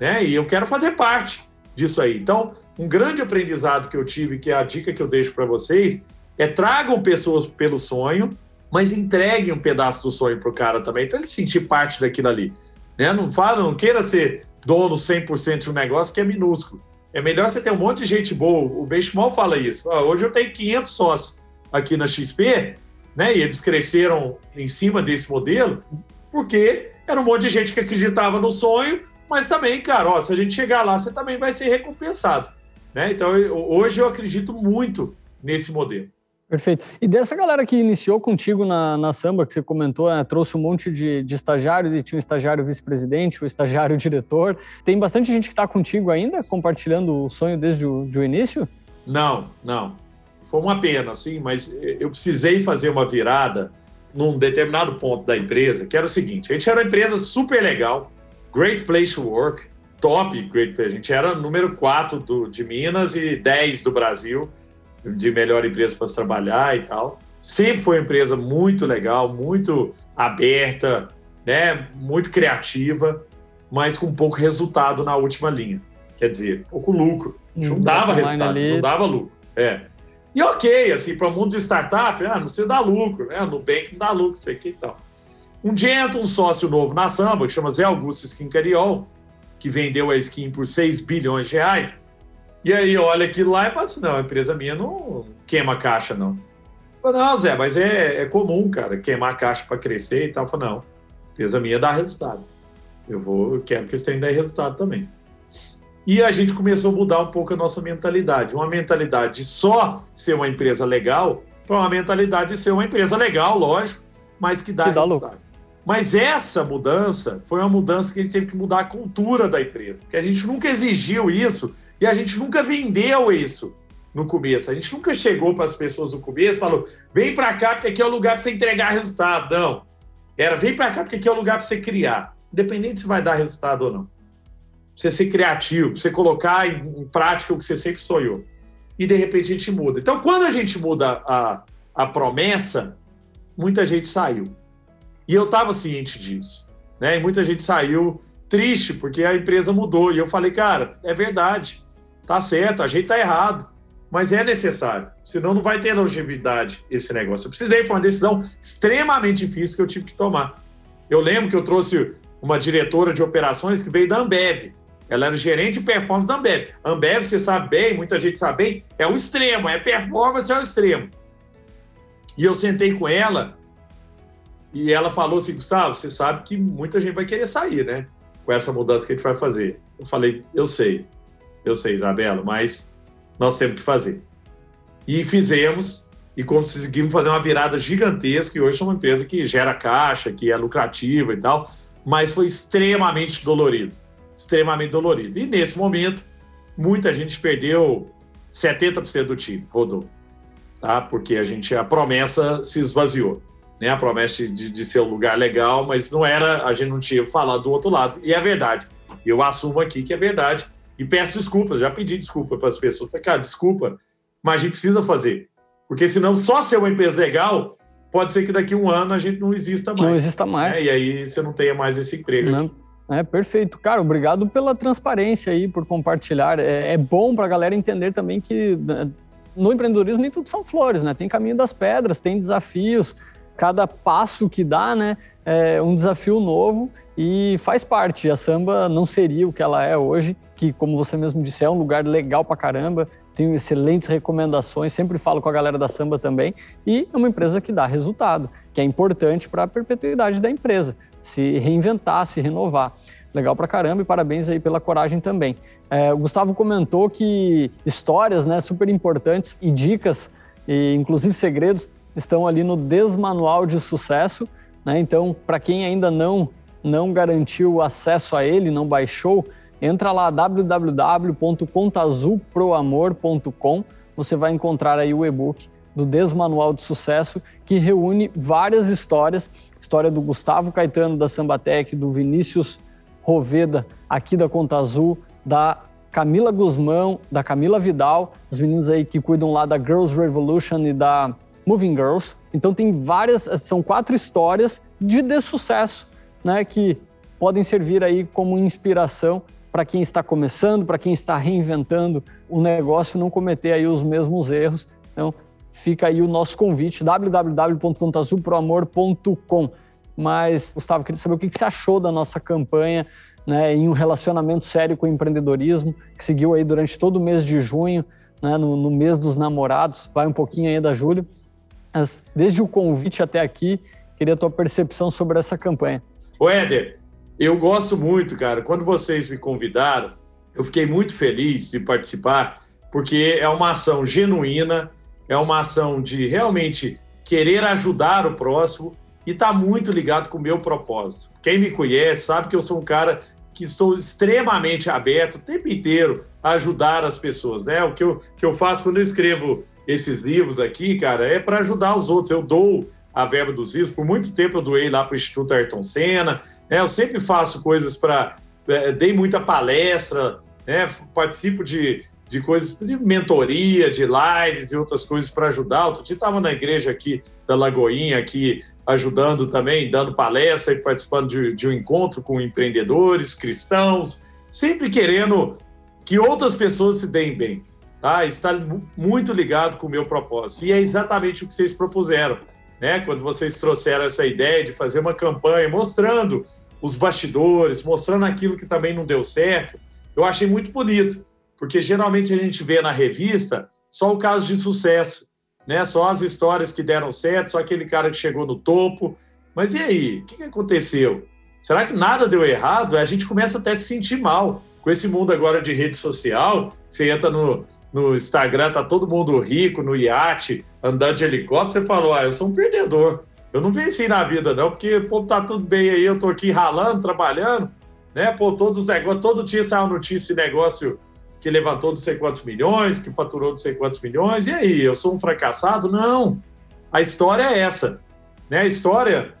né? E eu quero fazer parte disso aí. Então, um grande aprendizado que eu tive, que é a dica que eu deixo para vocês, é tragam pessoas pelo sonho, mas entreguem um pedaço do sonho pro cara também, para ele sentir parte daquilo ali. Né? Não fala, não queira ser dono 100% de um negócio que é minúsculo. É melhor você ter um monte de gente boa. O Benchimol fala isso. hoje eu tenho 500 sócios. aqui na XP, né? E eles cresceram em cima desse modelo, porque era um monte de gente que acreditava no sonho, mas também, cara, ó, se a gente chegar lá, você também vai ser recompensado. Né? Então, eu, hoje eu acredito muito nesse modelo. Perfeito. E dessa galera que iniciou contigo na, na samba, que você comentou, né, trouxe um monte de, de estagiários e tinha um estagiário vice-presidente, o um estagiário diretor. Tem bastante gente que está contigo ainda, compartilhando o sonho desde o, de o início? Não, não. Foi uma pena, sim, mas eu precisei fazer uma virada num determinado ponto da empresa, que era o seguinte: a gente era uma empresa super legal, great place to work, top great place. A gente era número 4 do, de Minas e 10 do Brasil de melhor empresa para se trabalhar e tal. Sempre foi uma empresa muito legal, muito aberta, né, muito criativa, mas com pouco resultado na última linha. Quer dizer, pouco lucro. Não dava resultado, ali. não dava lucro. É. E ok, assim, para o mundo de startup, ah, não se dá lucro, né? No Nubank não dá lucro, sei que e tal. Um dia entra um sócio novo na Samba, que chama Zé Augusto Skin Cariol, que vendeu a skin por 6 bilhões de reais, e aí olha aquilo lá e fala assim, não, a empresa minha não queima caixa, não. Falo, não, Zé, mas é, é comum, cara, queimar caixa para crescer e tal. Falo, não, a empresa minha dá resultado. Eu vou, eu quero que eles tenham dar resultado também. E a gente começou a mudar um pouco a nossa mentalidade. Uma mentalidade de só ser uma empresa legal para uma mentalidade de ser uma empresa legal, lógico, mas que dá que resultado. Mas essa mudança foi uma mudança que a gente teve que mudar a cultura da empresa, porque a gente nunca exigiu isso e a gente nunca vendeu isso no começo. A gente nunca chegou para as pessoas no começo e falou: vem para cá porque aqui é o lugar para você entregar resultado. Não. Era vem para cá porque aqui é o lugar para você criar, independente se vai dar resultado ou não. Você ser criativo, você colocar em, em, prática o que você sempre sonhou. E de repente a gente muda. Então, quando a gente muda a, a promessa, muita gente saiu. E eu estava ciente disso. Né? E muita gente saiu triste porque a empresa mudou. E eu falei, cara, é verdade tá certo, a gente tá errado, mas é necessário, senão não vai ter longevidade esse negócio. Eu precisei, foi uma decisão extremamente difícil que eu tive que tomar. Eu lembro que eu trouxe uma diretora de operações que veio da Ambev. Ela era gerente de performance da Ambev. Ambev, você sabe bem, muita gente sabe bem, é o extremo, é performance é o extremo. E eu sentei com ela e ela falou assim, Gustavo, você sabe que muita gente vai querer sair, né? Com essa mudança que a gente vai fazer. Eu falei, eu sei. Eu sei, Isabela, mas nós temos que fazer. E fizemos e conseguimos fazer uma virada gigantesca. E hoje somos uma empresa que gera caixa, que é lucrativa e tal, mas foi extremamente dolorido extremamente dolorido. E nesse momento, muita gente perdeu 70% do time, rodou. Tá? Porque a gente a promessa se esvaziou. Né? A promessa de, de ser um lugar legal, mas não era, a gente não tinha falado do outro lado. E é verdade. Eu assumo aqui que é verdade. E peço desculpas, já pedi desculpa para as pessoas. Falei, cara, desculpa, mas a gente precisa fazer. Porque senão só ser uma empresa legal, pode ser que daqui a um ano a gente não exista mais. Não exista mais. Né? E aí você não tenha mais esse emprego. Não. Aqui. É, perfeito. Cara, obrigado pela transparência aí, por compartilhar. É, é bom para a galera entender também que né, no empreendedorismo nem tudo são flores, né? Tem caminho das pedras, tem desafios. Cada passo que dá, né, é um desafio novo e faz parte. A samba não seria o que ela é hoje, que, como você mesmo disse, é um lugar legal pra caramba, tenho excelentes recomendações, sempre falo com a galera da samba também, e é uma empresa que dá resultado, que é importante para a perpetuidade da empresa, se reinventar, se renovar. Legal pra caramba e parabéns aí pela coragem também. É, o Gustavo comentou que histórias né, super importantes e dicas, e inclusive segredos, estão ali no Desmanual de Sucesso. Né? Então, para quem ainda não não garantiu acesso a ele, não baixou, entra lá www.contazulproamor.com. Você vai encontrar aí o e-book do Desmanual de Sucesso, que reúne várias histórias, história do Gustavo Caetano da Sambatec, do Vinícius Roveda aqui da Conta Azul, da Camila Guzmão, da Camila Vidal, as meninas aí que cuidam lá da Girls Revolution e da Moving Girls. Então tem várias, são quatro histórias de, sucesso né, que podem servir aí como inspiração para quem está começando, para quem está reinventando o negócio, não cometer aí os mesmos erros. Então, fica aí o nosso convite, www.azulproamor.com. Mas, Gustavo, queria saber o que você achou da nossa campanha né, em um relacionamento sério com o empreendedorismo, que seguiu aí durante todo o mês de junho, né, no, no mês dos namorados, vai um pouquinho aí da desde o convite até aqui, queria a tua percepção sobre essa campanha. O Éder, eu gosto muito, cara. Quando vocês me convidaram, eu fiquei muito feliz de participar, porque é uma ação genuína, é uma ação de realmente querer ajudar o próximo e está muito ligado com o meu propósito. Quem me conhece sabe que eu sou um cara que estou extremamente aberto o tempo inteiro a ajudar as pessoas, né? O que eu, que eu faço quando eu escrevo esses livros aqui, cara, é para ajudar os outros. Eu dou a verba dos livros. Por muito tempo eu doei lá para o Instituto Ayrton Senna. Né? Eu sempre faço coisas para. É, dei muita palestra, né? participo de, de coisas de mentoria, de lives e outras coisas para ajudar. Outro dia estava na igreja aqui da Lagoinha, aqui ajudando também, dando palestra e participando de, de um encontro com empreendedores, cristãos, sempre querendo que outras pessoas se deem bem. Tá? Está muito ligado com o meu propósito. E é exatamente o que vocês propuseram né? Quando vocês trouxeram essa ideia de fazer uma campanha mostrando os bastidores, mostrando aquilo que também não deu certo, eu achei muito bonito, porque geralmente a gente vê na revista só o caso de sucesso, né? Só as histórias que deram certo, só aquele cara que chegou no topo. Mas e aí? O que aconteceu? Será que nada deu errado? A gente começa até a se sentir mal com esse mundo agora de rede social. Você entra no, no Instagram, tá todo mundo rico, no iate, andando de helicóptero, você falou, ah, eu sou um perdedor. Eu não venci na vida, não, porque, pô, tá tudo bem aí, eu tô aqui ralando, trabalhando, né? Pô, todos os negócios, todo dia sai uma notícia de negócio que levantou não sei quantos milhões, que faturou não sei quantos milhões, e aí, eu sou um fracassado? Não. A história é essa, né? A história,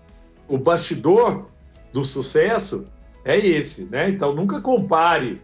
o bastidor do sucesso é esse, né? Então, nunca compare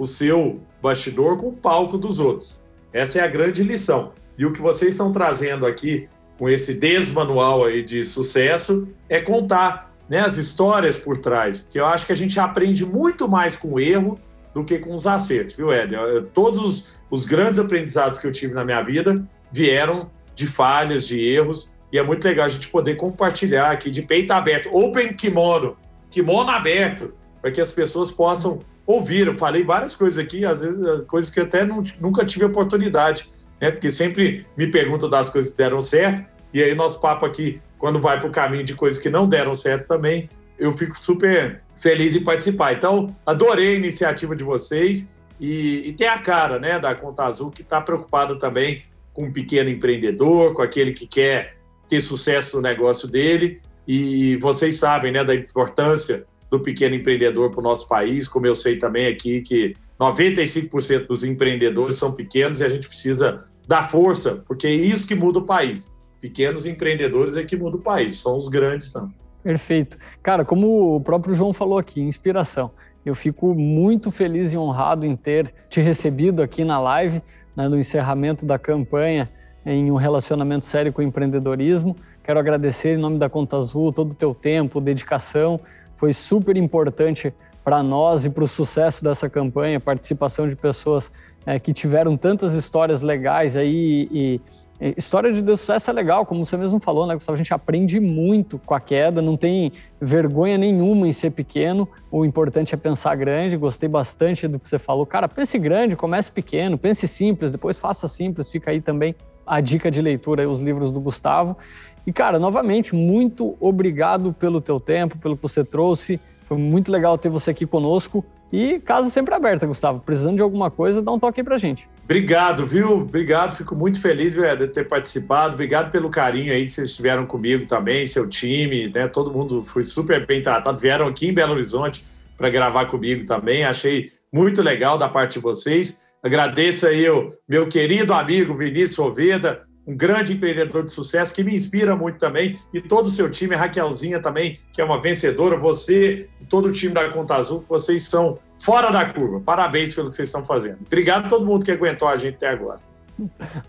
o seu bastidor com o palco dos outros. Essa é a grande lição. E o que vocês estão trazendo aqui com esse desmanual aí de sucesso é contar né, as histórias por trás, porque eu acho que a gente aprende muito mais com o erro do que com os acertos, viu, Éder? Todos os, os grandes aprendizados que eu tive na minha vida vieram de falhas, de erros, e é muito legal a gente poder compartilhar aqui de peito aberto, open kimono, kimono aberto, para que as pessoas possam ouviram. Falei várias coisas aqui, às vezes eh, coisas que até não, nunca tive oportunidade, né? Porque sempre me perguntam das coisas que deram certo, e aí nosso papo aqui, quando vai para o caminho de coisas que não deram certo também, eu fico super feliz em participar. Então, adorei a iniciativa de vocês e, e tem a cara, né, da Conta Azul, que está preocupada também com o pequeno empreendedor, com aquele que quer ter sucesso no negócio dele. E vocês sabem, né, da importância do pequeno empreendedor para o nosso país, como eu sei também aqui que 95% dos empreendedores são pequenos e a gente precisa dar força, porque é isso que muda o país. Pequenos empreendedores é que muda o país, são os grandes, são. Perfeito. Cara, como o próprio João falou aqui, inspiração. Eu fico muito feliz e honrado em ter te recebido aqui na live, né, no encerramento da campanha em um relacionamento sério com o empreendedorismo. Quero agradecer em nome da Conta Azul todo o teu tempo, dedicação, foi super importante para nós e para o sucesso dessa campanha, participação de pessoas é, que tiveram tantas histórias legais aí e, e história de sucesso é legal, como você mesmo falou, né, Gustavo? A gente aprende muito com a queda, não tem vergonha nenhuma em ser pequeno. O importante é pensar grande. Gostei bastante do que você falou. Cara, pense grande, comece pequeno, pense simples, depois faça simples. Fica aí também a dica de leitura, os livros do Gustavo. E, cara, novamente, muito obrigado pelo teu tempo, pelo que você trouxe. Foi muito legal ter você aqui conosco. E casa sempre aberta, Gustavo. Precisando de alguma coisa, dá um toque aí pra gente. Obrigado, viu? Obrigado. Fico muito feliz viu, de ter participado. Obrigado pelo carinho aí que vocês tiveram comigo também, seu time, né? Todo mundo foi super bem tratado. Vieram aqui em Belo Horizonte para gravar comigo também. Achei muito legal da parte de vocês. Agradeço aí o meu querido amigo Vinícius Oveda, um grande empreendedor de sucesso que me inspira muito também, e todo o seu time, a Raquelzinha também, que é uma vencedora, você todo o time da Conta Azul, vocês estão fora da curva. Parabéns pelo que vocês estão fazendo. Obrigado a todo mundo que aguentou a gente até agora.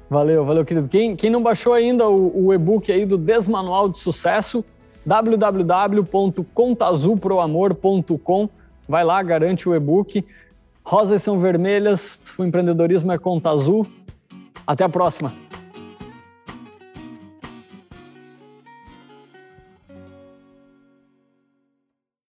Valeu, valeu, querido. Quem, quem não baixou ainda o, o e-book aí do Desmanual de Sucesso, www.contazulproamor.com, vai lá, garante o e-book. Rosas são vermelhas, o empreendedorismo é conta azul. Até a próxima.